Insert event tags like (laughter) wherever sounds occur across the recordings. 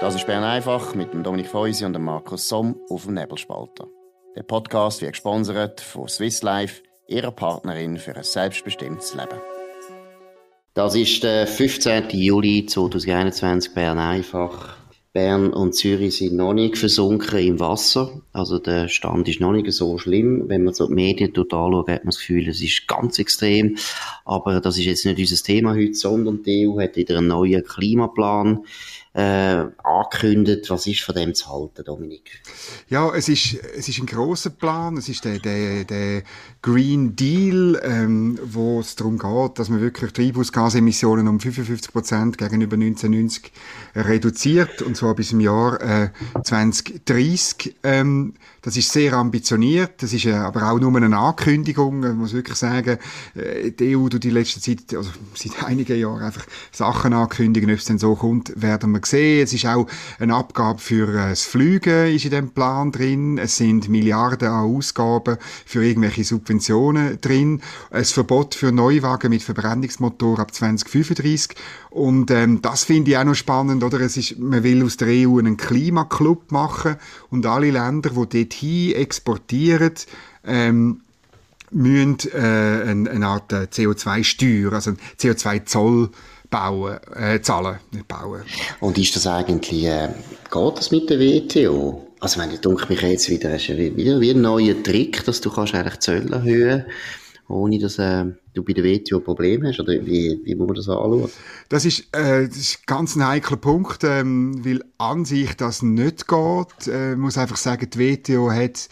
Das ist Bern einfach mit dem Dominik Feusi und dem Markus Somm auf dem Nebelspalter. Der Podcast wird gesponsert von Swiss Life, ihrer Partnerin für ein selbstbestimmtes Leben. Das ist der 15. Juli 2021 Bern einfach. Bern und Zürich sind noch nicht versunken im Wasser. Also der Stand ist noch nicht so schlimm. Wenn man so die Medien total anschaut, hat man das Gefühl, es ist ganz extrem. Aber das ist jetzt nicht unser Thema heute, sondern die EU hat wieder einen neuen Klimaplan äh, angekündigt. Was ist von dem zu halten, Dominik? Ja, es ist, es ist ein großer Plan. Es ist der, der, der Green Deal, ähm, wo es darum geht, dass man wirklich Treibhausgasemissionen um 55 Prozent gegenüber 1990 reduziert, und zwar bis im Jahr äh, 2030. Ähm, um, das ist sehr ambitioniert. Das ist äh, aber auch nur eine Ankündigung. Man muss wirklich sagen, äh, die EU tut die letzte Zeit, also seit (laughs) einigen Jahren einfach Sachen ankündigen. Ob es denn so kommt, werden wir sehen. Es ist auch eine Abgabe für äh, das Flügen ist in dem Plan drin. Es sind Milliarden an Ausgaben für irgendwelche Subventionen drin. Ein Verbot für Neuwagen mit Verbrennungsmotor ab 2035. Und ähm, das finde ich auch noch spannend, oder? Es ist, man will aus der EU einen Klimaclub machen und alle Länder, die dorthin exportieren, ähm, müssen äh, eine, eine Art äh, CO2-Steuer, also CO2-Zoll bauen, äh, zahlen, nicht bauen. Und ist das eigentlich, äh, geht das mit der WTO? Also wenn ich denke mich jetzt wieder, ist wieder wie ein neuer Trick, dass du kannst eigentlich Zölle erhöhen ohne dass äh, du bei der WTO Probleme hast? Oder wie, wie muss man das anschauen? Das ist, äh, das ist ganz ein heikler Punkt, ähm, weil an sich das nicht geht. Äh, muss einfach sagen, die WTO hat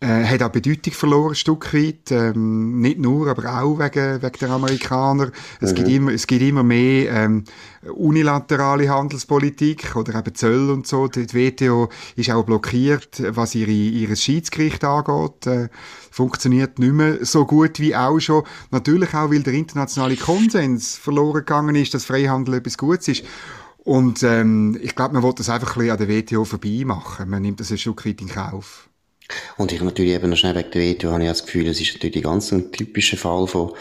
äh, hat auch Bedeutung verloren, ein Stück weit. Ähm, nicht nur, aber auch wegen, wegen der Amerikaner. Es, mhm. gibt immer, es gibt immer mehr ähm, unilaterale Handelspolitik oder eben Zölle und so. Die WTO ist auch blockiert, was ihre, ihr Schiedsgericht angeht. Äh, funktioniert nicht mehr so gut wie auch schon. Natürlich auch, weil der internationale Konsens verloren gegangen ist, dass Freihandel etwas Gutes ist. Und ähm, ich glaube, man will das einfach ein bisschen an der WTO vorbei machen. Man nimmt das ein Stück weit in Kauf. Und ich natürlich eben noch schnell wegen der WTO habe ich das Gefühl, es ist natürlich ganz ein typischer Fall von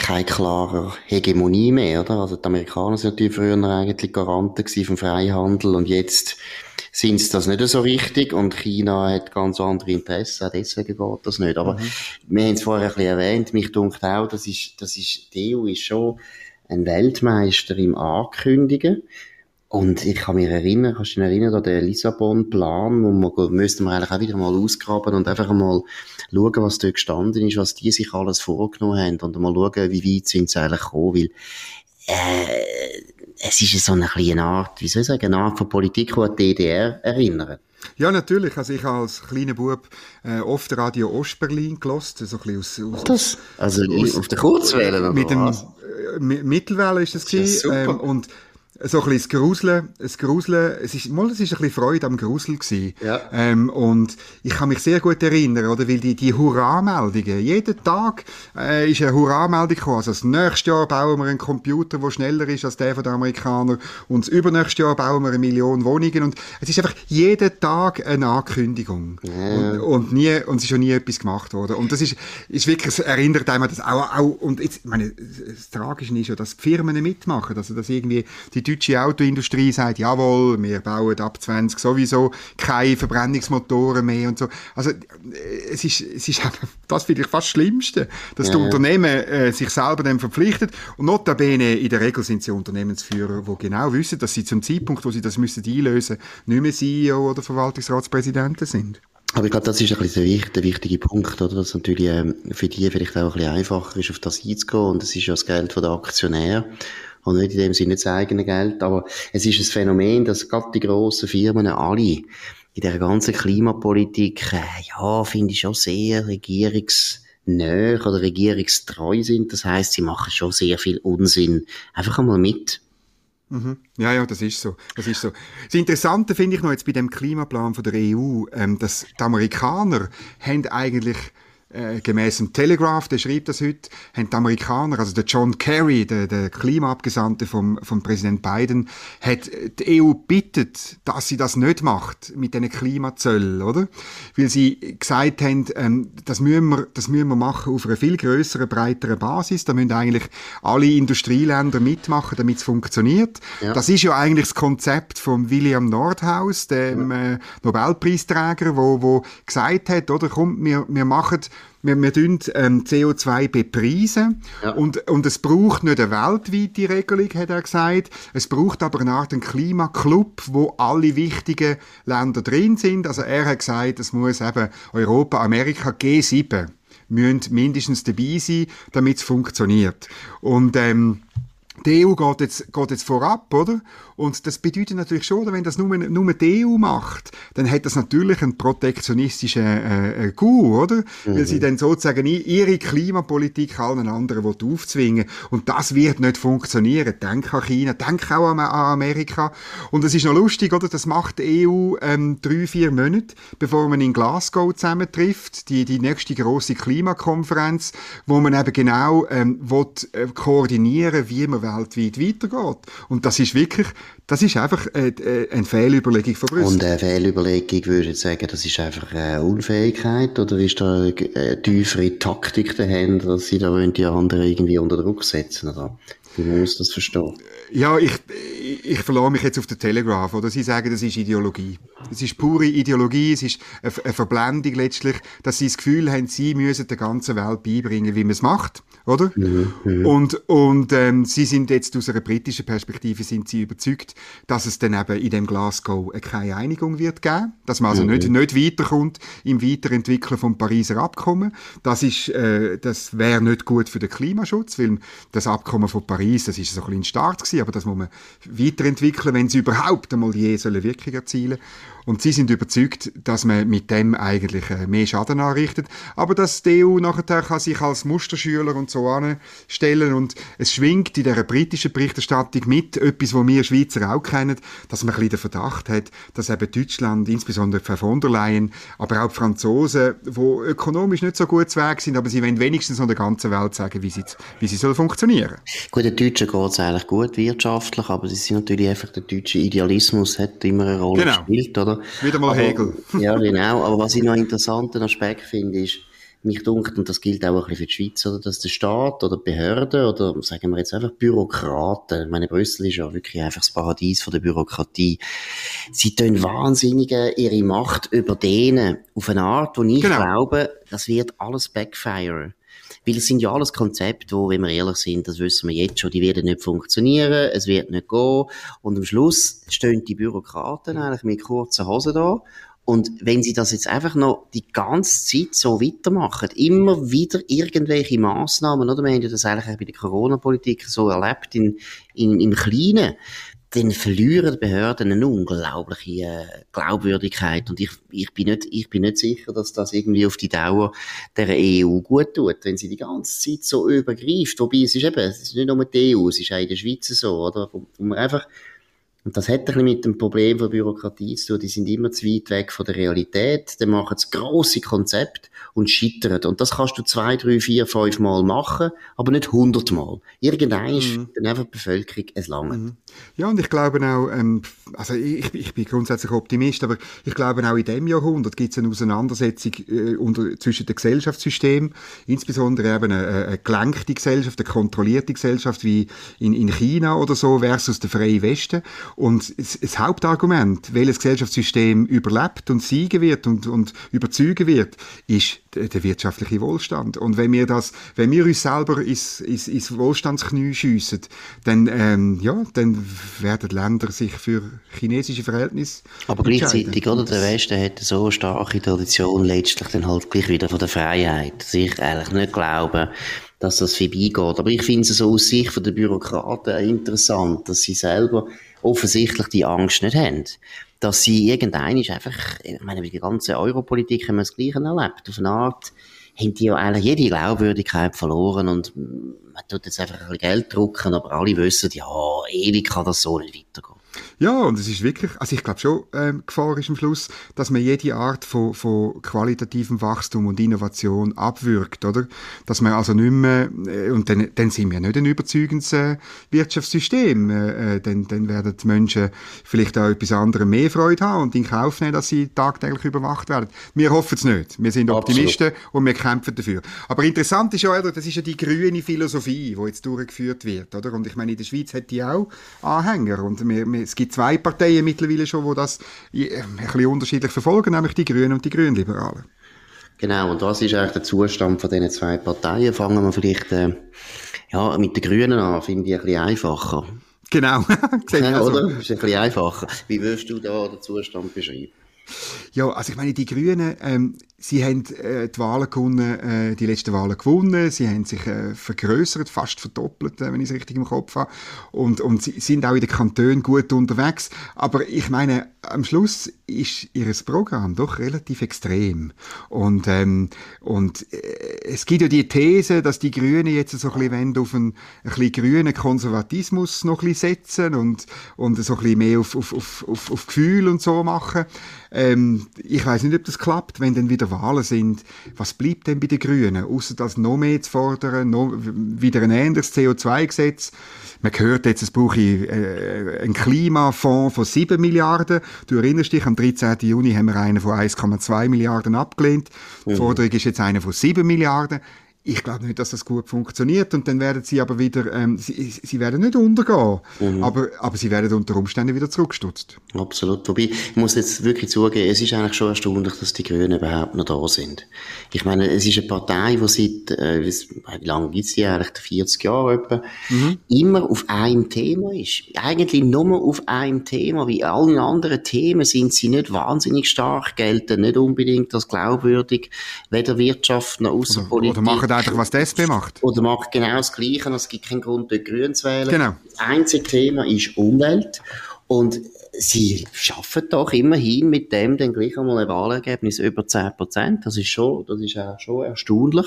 keine klarer Hegemonie mehr, oder? Also die Amerikaner sind natürlich früher eigentlich Garanten vom Freihandel und jetzt sind sie das nicht so richtig und China hat ganz andere Interessen, auch deswegen geht das nicht. Aber mhm. wir haben es vorher ein bisschen erwähnt, mich dunkt auch, das ist, das ist, die EU ist schon ein Weltmeister im Ankündigen. Und ich kann mich erinnern, kannst du dich erinnern an den Lissabon-Plan, wo man, müssten wir eigentlich auch wieder mal ausgraben und einfach mal schauen, was dort gestanden ist, was die sich alles vorgenommen haben und mal schauen, wie weit sind sie eigentlich gekommen, weil, äh, es ist so eine kleine Art, wie soll ich sagen, eine Art von Politik, die an die DDR erinnert. Ja, natürlich. Also ich habe als kleiner Bub äh, oft Radio Ostberlin gelost, so ein bisschen aus, aus das, also aus, auf der Kurzwelle oder mit dem äh, Mittelwelle ist das, das ist ähm, und so ein bisschen das Gruseln, das Gruseln, es ist, mal, es ist ein bisschen Freude am Grusel gewesen. Ja. Ähm, und ich kann mich sehr gut erinnern, oder, weil die, die Hurra-Meldungen, jeden Tag, äh, ist eine Hurra-Meldung gekommen. Also das nächste Jahr bauen wir einen Computer, der schneller ist als der von den Amerikanern und das übernächste Jahr bauen wir eine Million Wohnungen und es ist einfach jeden Tag eine Ankündigung. Ja. Und, und nie, und es ist schon nie etwas gemacht worden. Und das ist, ist wirklich, es erinnert einem das auch, auch und jetzt, ich meine, das Tragische ist ja, dass die Firmen mitmachen, also dass irgendwie die deutsche Autoindustrie sagt, jawohl, wir bauen ab 20 sowieso keine Verbrennungsmotoren mehr und so. Also, äh, es ist, es ist (laughs) das finde ich fast das Schlimmste, dass ja. die Unternehmen äh, sich selber dem verpflichtet und notabene in der Regel sind sie Unternehmensführer, die genau wissen, dass sie zum Zeitpunkt, wo sie das müssen einlösen, nicht mehr CEO oder Verwaltungsratspräsidenten sind. Aber ich glaube, das ist ein bisschen der, der wichtige Punkt, oder? Dass natürlich ähm, für die vielleicht auch ein bisschen einfacher ist, auf das einzugehen. Und das ist ja das Geld der Aktionäre und nicht in dem Sinne das eigene Geld. Aber es ist ein Phänomen, dass gerade die grossen Firmen alle in der ganzen Klimapolitik, äh, ja, finde ich schon sehr regierungsnäher oder regierungstreu sind. Das heißt, sie machen schon sehr viel Unsinn. Einfach einmal mit. Mhm. Ja, ja, das ist so. Das ist so. Das Interessante finde ich noch jetzt bei dem Klimaplan von der EU, ähm, dass die Amerikaner haben eigentlich äh, gemäß dem Telegraph, der schreibt das heute, haben die Amerikaner, also der John Kerry, der, der Klimaabgesandte vom, vom Präsident Biden, hat die EU bittet, dass sie das nicht macht mit diesen Klimazöllen, oder? Weil sie gesagt haben, ähm, das müssen wir, das müssen wir machen auf einer viel größeren, breiteren Basis. Da müssen eigentlich alle Industrieländer mitmachen, damit es funktioniert. Ja. Das ist ja eigentlich das Konzept von William Nordhaus, dem ja. äh, Nobelpreisträger, wo, wo gesagt hat, oder, komm, wir, wir machen wir, wir tun, ähm, CO2 bepreisen ja. und, und es braucht nicht eine weltweite Regelung, hat er gesagt. Es braucht aber eine Art Klimaclub, wo alle wichtigen Länder drin sind. Also er hat gesagt, es muss eben Europa, Amerika, G7 müssen mindestens dabei sein, damit es funktioniert. Und ähm, die EU geht jetzt, geht jetzt vorab, oder? Und das bedeutet natürlich schon, wenn das nur, nur die EU macht, dann hat das natürlich einen protektionistischen äh, äh, Coup, oder? Mhm. Weil sie dann sozusagen ihre Klimapolitik allen anderen aufzwingen Und das wird nicht funktionieren. Denk an China, denk auch an, Amerika. Und es ist noch lustig, oder? Das macht die EU ähm, drei, vier Monate, bevor man in Glasgow zusammentrifft, die, die nächste große Klimakonferenz, wo man eben genau ähm, will, äh, koordinieren, wie man weltweit weitergeht. Und das ist wirklich das ist einfach äh, äh, eine Fehlüberlegung von Brüssel. Und eine Fehlüberlegung, würde ich sagen, das ist einfach eine Unfähigkeit oder ist da eine tiefere Taktik dahinter, dass sie da die anderen irgendwie unter Druck setzen? Oder? Wie muss das verstehen? Ja, ich, ich verlasse mich jetzt auf den Telegraph, oder? Sie sagen, das ist Ideologie. Es ist pure Ideologie, es ist eine Verblendung letztlich, dass sie das Gefühl haben, sie müssen der ganzen Welt beibringen, wie man es macht, oder? Mhm, mhm, und und ähm, sie sind jetzt aus einer britischen Perspektive sind sie überzeugt, dass es dann eben in dem Glasgow keine Einigung wird geben, dass man also mhm. nicht, nicht weiterkommt im Weiterentwickeln vom Pariser Abkommen. Das ist, äh, das wäre nicht gut für den Klimaschutz, weil das Abkommen von Paris, das ist so ein bisschen Start gewesen, aber das muss man weiterentwickeln, wenn sie überhaupt einmal je sollen Wirkung erzielen und sie sind überzeugt, dass man mit dem eigentlich äh, mehr Schaden anrichtet. Aber dass die EU nachher kann sich als Musterschüler und so anstellen und es schwingt in dieser britischen Berichterstattung mit etwas, was wir Schweizer auch kennen, dass man ein bisschen den Verdacht hat, dass eben Deutschland, insbesondere Frau von der Leyen, aber auch die Franzosen, die ökonomisch nicht so gut zu Weg sind, aber sie wollen wenigstens noch der ganzen Welt sagen, wie sie, wie sie soll funktionieren. Gut, den Deutschen geht es eigentlich gut wirtschaftlich, aber sie sind natürlich einfach, der deutsche Idealismus hat immer eine Rolle genau. gespielt, oder? Oder? Wieder mal aber, Hegel. (laughs) ja, genau. Aber was ich noch einen interessanten Aspekt finde, ist, mich dunkt, und das gilt auch ein bisschen für die Schweiz, oder, dass der Staat oder Behörden oder, sagen wir jetzt einfach Bürokraten, ich meine, Brüssel ist ja wirklich einfach das Paradies von der Bürokratie, sie tun wahnsinnig ihre Macht über denen auf eine Art, wo ich genau. glaube, das wird alles backfire. Weil es sind ja alles Konzepte, wo, wenn wir ehrlich sind, das wissen wir jetzt schon, die werden nicht funktionieren, es wird nicht gehen. Und am Schluss stehen die Bürokraten eigentlich mit kurzen Hosen da und wenn sie das jetzt einfach noch die ganze Zeit so weitermachen, immer wieder irgendwelche Massnahmen, oder? Wir haben ja das eigentlich bei der Corona-Politik so erlebt in, in, im Kleinen dann verlieren Behörden eine unglaubliche äh, Glaubwürdigkeit. Und ich, ich, bin nicht, ich bin nicht sicher, dass das irgendwie auf die Dauer der EU gut tut, wenn sie die ganze Zeit so übergreift. Wobei es ist eben, es ist nicht nur die EU, es ist auch in der Schweiz so, oder? Wo, wo man einfach und das hat ein bisschen mit dem Problem von Bürokratie zu tun. Die sind immer zu weit weg von der Realität. Dann machen sie grosse Konzepte und scheitern. Und das kannst du zwei, drei, vier, fünf Mal machen, aber nicht hundertmal. Irgendein ist mhm. dann einfach die Bevölkerung es lange. Mhm. Ja, und ich glaube auch, ähm, also ich, ich bin grundsätzlich Optimist, aber ich glaube auch in dem Jahrhundert gibt es eine Auseinandersetzung äh, unter, zwischen den Gesellschaftssystemen, insbesondere eben eine, eine gelenkte Gesellschaft, eine kontrollierte Gesellschaft wie in, in China oder so versus der freie Westen. Und das Hauptargument, welches Gesellschaftssystem überlebt und siegen wird und, und überzeugen wird, ist der wirtschaftliche Wohlstand. Und wenn wir das, wenn wir uns selber ins, ins, ins Wohlstandsknie schiessen, dann, ähm, ja, dann werden Länder sich für chinesische Verhältnisse Aber gleichzeitig, oder? Der Westen hat so eine starke Tradition letztlich dann halt gleich wieder von der Freiheit. Dass ich eigentlich nicht glaube, dass das vorbeigeht. Aber ich finde es so aus Sicht der Bürokraten interessant, dass sie selber offensichtlich die Angst nicht haben. Dass sie irgendein ist einfach, ich meine, bei der ganzen Europolitik haben wir das Gleiche erlebt. Auf eine Art haben die ja eigentlich jede Glaubwürdigkeit verloren und man tut jetzt einfach ein bisschen Geld drucken, aber alle wissen, ja, ewig kann das so nicht weitergehen. Ja, und es ist wirklich, also ich glaube schon, ähm, Gefahr ist am Schluss, dass man jede Art von, von qualitativem Wachstum und Innovation abwirkt, oder? Dass man also nicht mehr, äh, und dann, dann sind wir nicht ein überzeugendes äh, Wirtschaftssystem, äh, äh, dann, dann werden die Menschen vielleicht auch etwas anderem mehr Freude haben und in Kauf nehmen, dass sie tagtäglich überwacht werden. Wir hoffen es nicht. Wir sind Optimisten Absolut. und wir kämpfen dafür. Aber interessant ist ja, oder, das ist ja die grüne Philosophie, die jetzt durchgeführt wird, oder? Und ich meine, in der Schweiz hat die auch Anhänger und wir, wir, es gibt zwei Parteien mittlerweile schon, die das äh, ein bisschen unterschiedlich verfolgen, nämlich die Grünen und die Grünliberalen. Genau, und was ist eigentlich der Zustand von diesen zwei Parteien? Fangen wir vielleicht äh, ja, mit den Grünen an, finde ich ein bisschen einfacher. Genau, (laughs) ja, (laughs) oder? So. Ist ein bisschen einfacher. Wie würdest du da den Zustand beschreiben? Ja, also ich meine, die Grünen, ähm, Sie haben äh, die Wahlen gewonnen, äh, die letzten Wahlen gewonnen. Sie haben sich äh, vergrößert, fast verdoppelt, äh, wenn ich es richtig im Kopf habe. Und, und sie sind auch in den Kantonen gut unterwegs. Aber ich meine, am Schluss ist ihr Programm doch relativ extrem. Und, ähm, und äh, es gibt ja die These, dass die Grünen jetzt so ein bisschen auf einen, ein bisschen grünen Konservatismus noch ein bisschen setzen und, und so ein bisschen mehr auf, auf, auf, auf, auf Gefühl und so machen. Ähm, ich weiß nicht, ob das klappt, wenn dann wieder Wahlen sind, was bleibt denn bei den Grünen, außer das noch mehr zu fordern, noch wieder ein ähnliches CO2-Gesetz? Man hört jetzt, es brauche äh, einen Klimafonds von 7 Milliarden. Du erinnerst dich, am 13. Juni haben wir einen von 1,2 Milliarden abgelehnt. Die. Forderung ist jetzt eine von 7 Milliarden ich glaube nicht, dass das gut funktioniert und dann werden sie aber wieder, ähm, sie, sie werden nicht untergehen, mhm. aber, aber sie werden unter Umständen wieder zurückgestutzt. Absolut. Wobei, ich muss jetzt wirklich zugeben, es ist eigentlich schon erstaunlich, dass die Grünen überhaupt noch da sind. Ich meine, es ist eine Partei, die seit, äh, wie lange gibt es die eigentlich, 40 Jahre etwa, mhm. immer auf einem Thema ist. Eigentlich nur auf einem Thema, wie allen anderen Themen sind sie nicht wahnsinnig stark, gelten nicht unbedingt als glaubwürdig, weder Wirtschaft noch Außenpolitik. Oder, oder macht einfach, was die SP macht. Oder macht genau das Gleiche, es gibt keinen Grund, dort Grün zu wählen. Genau. Das einzige Thema ist Umwelt. Und sie schaffen doch immerhin mit dem dann gleich einmal ein Wahlergebnis über 10 Prozent. Das ist schon, das ist auch schon erstaunlich.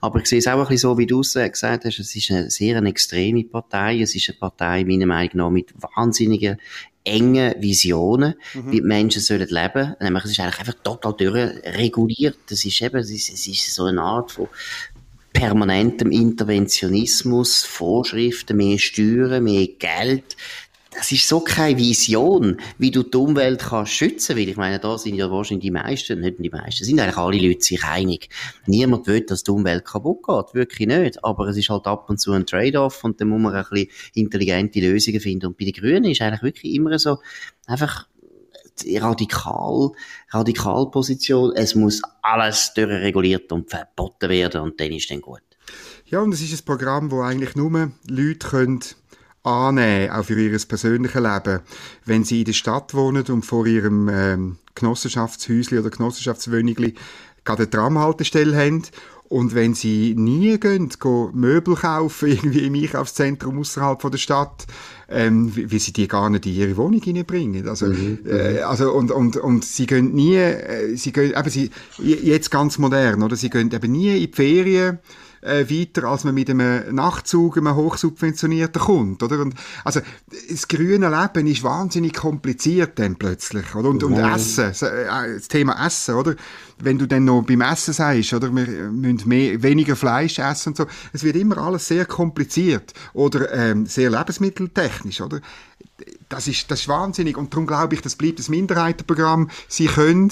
Aber ich sehe es auch ein bisschen so, wie du es gesagt hast, es ist eine sehr eine extreme Partei. Es ist eine Partei, meiner Meinung nach, mit wahnsinnigen enge Visionen, mhm. wie die Menschen sollen leben. Nämlich, es ist eigentlich einfach total durchreguliert. Das ist eben, es ist, es ist so eine Art von permanentem Interventionismus, Vorschriften, mehr Steuern, mehr Geld. Das ist so keine Vision, wie du die Umwelt kannst schützen, weil ich meine, da sind ja wahrscheinlich die meisten, nicht die meisten, sind eigentlich alle Leute sich einig. Niemand will, dass die Umwelt kaputt geht, wirklich nicht. Aber es ist halt ab und zu ein Trade-off und dann muss man ein bisschen intelligente Lösungen finden. Und bei den Grünen ist eigentlich wirklich immer so, einfach, radikal, Radikalposition. Es muss alles durchreguliert und verboten werden und dann ist dann gut. Ja, und es ist ein Programm, wo eigentlich nur Leute können annehmen, auch für ihr persönliches Leben, wenn sie in der Stadt wohnen und vor ihrem ähm, Genossenschaftshäusli oder Genossenschaftswohnigli gerade eine Tramhaltestelle haben und wenn sie nie gehen, gehen Möbel kaufen, (laughs) irgendwie im Einkaufszentrum außerhalb der Stadt, ähm, wie, wie, sie die gar nicht in ihre Wohnung hineinbringen. Also, mhm. äh, also und, und, und sie gehen nie, äh, sie gehen, eben sie, jetzt ganz modern, oder? Sie gehen eben nie in die Ferien, äh, weiter, als man mit einem Nachtzug, einem hochsubventionierten kommt, oder? Und, also, das grüne Leben ist wahnsinnig kompliziert dann plötzlich, oder? Und, und Essen, äh, das Thema Essen, oder? Wenn du dann noch beim Essen sagst, oder? Wir müssen mehr, weniger Fleisch essen und so. Es wird immer alles sehr kompliziert. Oder, ähm, sehr lebensmitteltechnisch, oder? Das ist, das ist wahnsinnig. Und darum glaube ich, das bleibt das Minderheitenprogramm. Sie können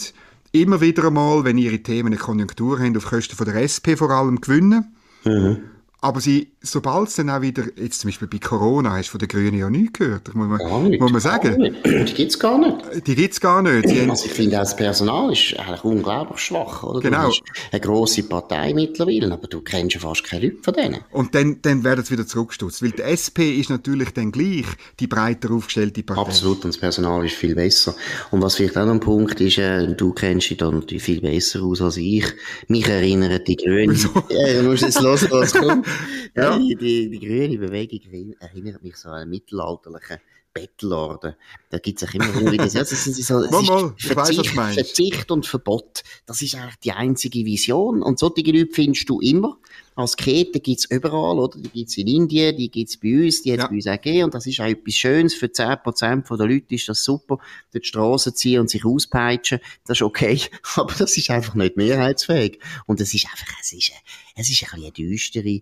immer wieder einmal, wenn ihre Themen eine Konjunktur haben, auf Kosten von der SP vor allem gewinnen. Mhm. Aber sie, sobald es dann auch wieder, jetzt zum Beispiel bei Corona, hast du von den Grünen ja nichts gehört, muss man, gar nicht, muss man sagen. Nicht. Die gibt's gar nicht. Die gibt's gar nicht. Sie also ich finde, das Personal ist eigentlich unglaublich schwach, oder? Genau. Du eine grosse Partei mittlerweile, aber du kennst ja fast keine Leute von denen. Und dann, dann werden sie wieder zurückgestutzt, weil die SP ist natürlich dann gleich die breiter aufgestellte Partei. Absolut, und das Personal ist viel besser. Und was vielleicht auch noch ein Punkt ist, äh, du kennst dich dann viel besser aus als ich. Mich erinnern die Grünen. Ja, du musst jetzt hören, was kommt. Ja. Die, die, die grüne Bewegung erinnert mich so an einen mittelalterlichen Bettelorden. Da gibt's auch immer wieder so, das ist so, Mal, mal, weiss, Verzicht, meinst. Verzicht und Verbot. Das ist eigentlich die einzige Vision. Und solche Leute findest du immer. Asketen gibt's überall, oder? Die gibt's in Indien, die gibt's bei uns, die hat's Ja. bei uns auch gegeben. Und das ist auch etwas Schönes. Für 10% der Leute ist das super. Durch die Straße ziehen und sich auspeitschen. Das ist okay. (laughs) Aber das ist einfach nicht mehrheitsfähig. Und es ist einfach, es ist, es ist ein bisschen eine düstere,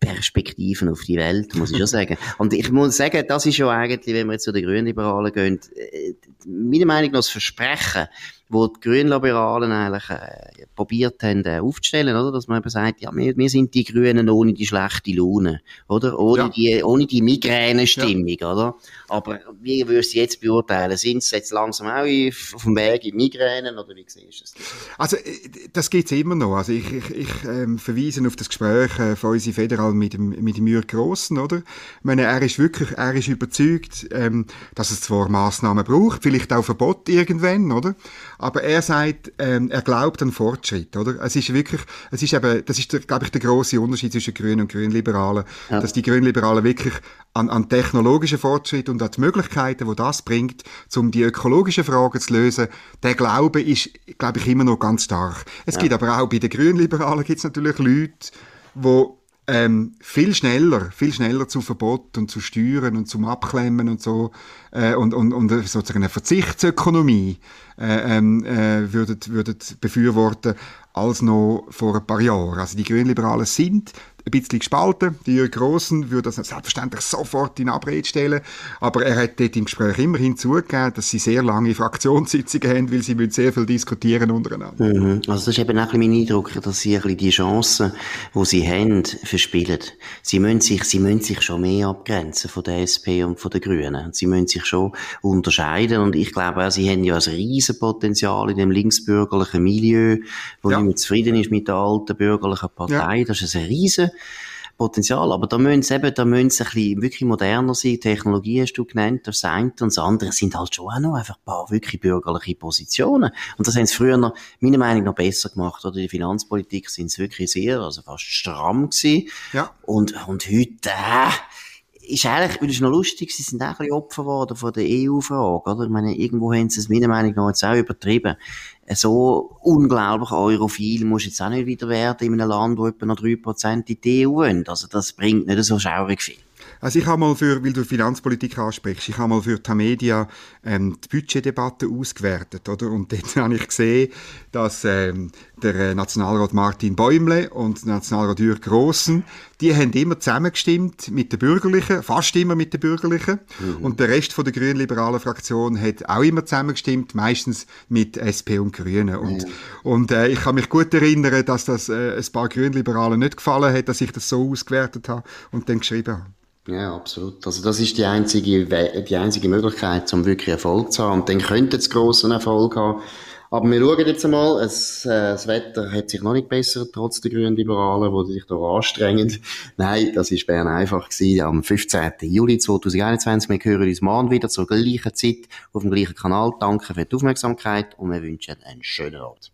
Perspektiven auf die Welt, muss ich schon sagen. Und ich muss sagen, das ist ja eigentlich, wenn wir jetzt zu den Grünliberalen gehen, äh, meiner Meinung nach das Versprechen, wo die Grünliberalen eigentlich äh, probiert haben äh, aufzustellen, oder? Dass man eben sagt, ja, wir, wir sind die Grünen ohne die schlechte Laune, oder? Ohne Ja. die, ohne die Migränestimmung, oder? Aber wie würdest du jetzt beurteilen? Sind sie jetzt langsam auch auf dem Weg in Migränen, oder wie siehst du das? Also, äh, das gibt's immer noch. Also, ich, ich, ich ähm, verweise auf das Gespräch äh, von unserem Federal mit dem, mit dem Jürg Grossen, oder? Ich meine, er ist wirklich, er ist überzeugt, ähm, dass es zwar Massnahmen braucht, vielleicht auch Verbot irgendwann, oder? Aber er sagt, ähm, er glaubt an Fortschritt, oder? Es ist wirklich, es ist eben, das ist, der, glaube ich, der große Unterschied zwischen Grünen und Grünliberalen, Ja. dass die Grünliberalen wirklich an, an technologischen Fortschritt und an die Möglichkeiten, wo das bringt, um die ökologischen Fragen zu lösen, der Glaube ist, glaube ich, immer noch ganz stark. Es gibt aber auch bei den Grünliberalen gibt's natürlich Leute, wo ähm, viel schneller, viel schneller zu Verbot und zu Steuern und zum Abklemmen und so äh, und, und, und sozusagen eine Verzichtsökonomie äh, ähm, äh, würden, würden befürworten als noch vor ein paar Jahren. Also die Grünliberalen sind ein bisschen gespalten. Die Jürg Grossen würde das selbstverständlich sofort in Abrede stellen, aber er hat dort im Gespräch immerhin zugegeben, dass sie sehr lange (laughs) Fraktionssitzungen haben, weil sie müssen sehr viel diskutieren untereinander. Mhm. Also das ist eben auch mein Eindruck, dass sie ein bisschen die Chancen, die sie haben, verspielen. Sie müssen sich, sie müssen sich schon mehr abgrenzen von der SP und von den Grünen. Sie müssen sich schon unterscheiden und ich glaube auch, sie haben ja ein riesen Potenzial in dem linksbürgerlichen Milieu, wo Ja. nicht mehr zufrieden ist mit der alten bürgerlichen Partei. Das ist ein riesen Potenzial. Aber da müssen sie eben, da müssen sie ein bisschen wirklich moderner sein. Technologie hast du genannt, das eine. Und das andere sind halt schon auch noch einfach ein paar wirklich bürgerliche Positionen. Und das haben sie früher noch, meiner Meinung nach, besser gemacht. Oder die Finanzpolitik sind sie wirklich sehr, also fast stramm gewesen. Ja. Und, und heute, äh, ist eigentlich, weil es noch lustig, sie sind auch ein bisschen Opfer geworden von der EU-Frage, oder? Ich meine, irgendwo haben sie es meiner Meinung nach jetzt auch übertrieben. So unglaublich europhil muss jetzt auch nicht wieder werden in einem Land, wo etwa noch 3% in die EU wollen. Also das bringt nicht so schaurig viel. Also ich habe mal für, weil du Finanzpolitik ansprichst, ich habe mal für Tamedia ähm, die Budgetdebatte ausgewertet, oder? Und dort (laughs) habe ich gesehen, dass ähm, der äh, Nationalrat Martin Bäumle und der Nationalrat Jürg Grossen, die haben immer zusammengestimmt mit den Bürgerlichen, fast immer mit den Bürgerlichen. Und der Rest von der grün-liberalen Fraktion hat auch immer zusammengestimmt, meistens mit SP und Grünen. Und, und äh, ich kann mich gut erinnern, dass das äh, ein paar Grünliberalen nicht gefallen hat, dass ich das so ausgewertet habe und dann geschrieben habe. Ja, absolut. Also das ist die einzige, die einzige Möglichkeit, um wirklich Erfolg zu haben. Und dann könnte es grossen Erfolg haben. Aber wir schauen jetzt einmal, es, äh, das Wetter hat sich noch nicht bessert, trotz der grünen Liberalen, die sich da anstrengen. (laughs) Nein, das ist Bern einfach gewesen, am 15. Juli 2021. Wir hören uns morgen wieder zur gleichen Zeit auf dem gleichen Kanal. Danke für die Aufmerksamkeit und wir wünschen einen schönen Abend.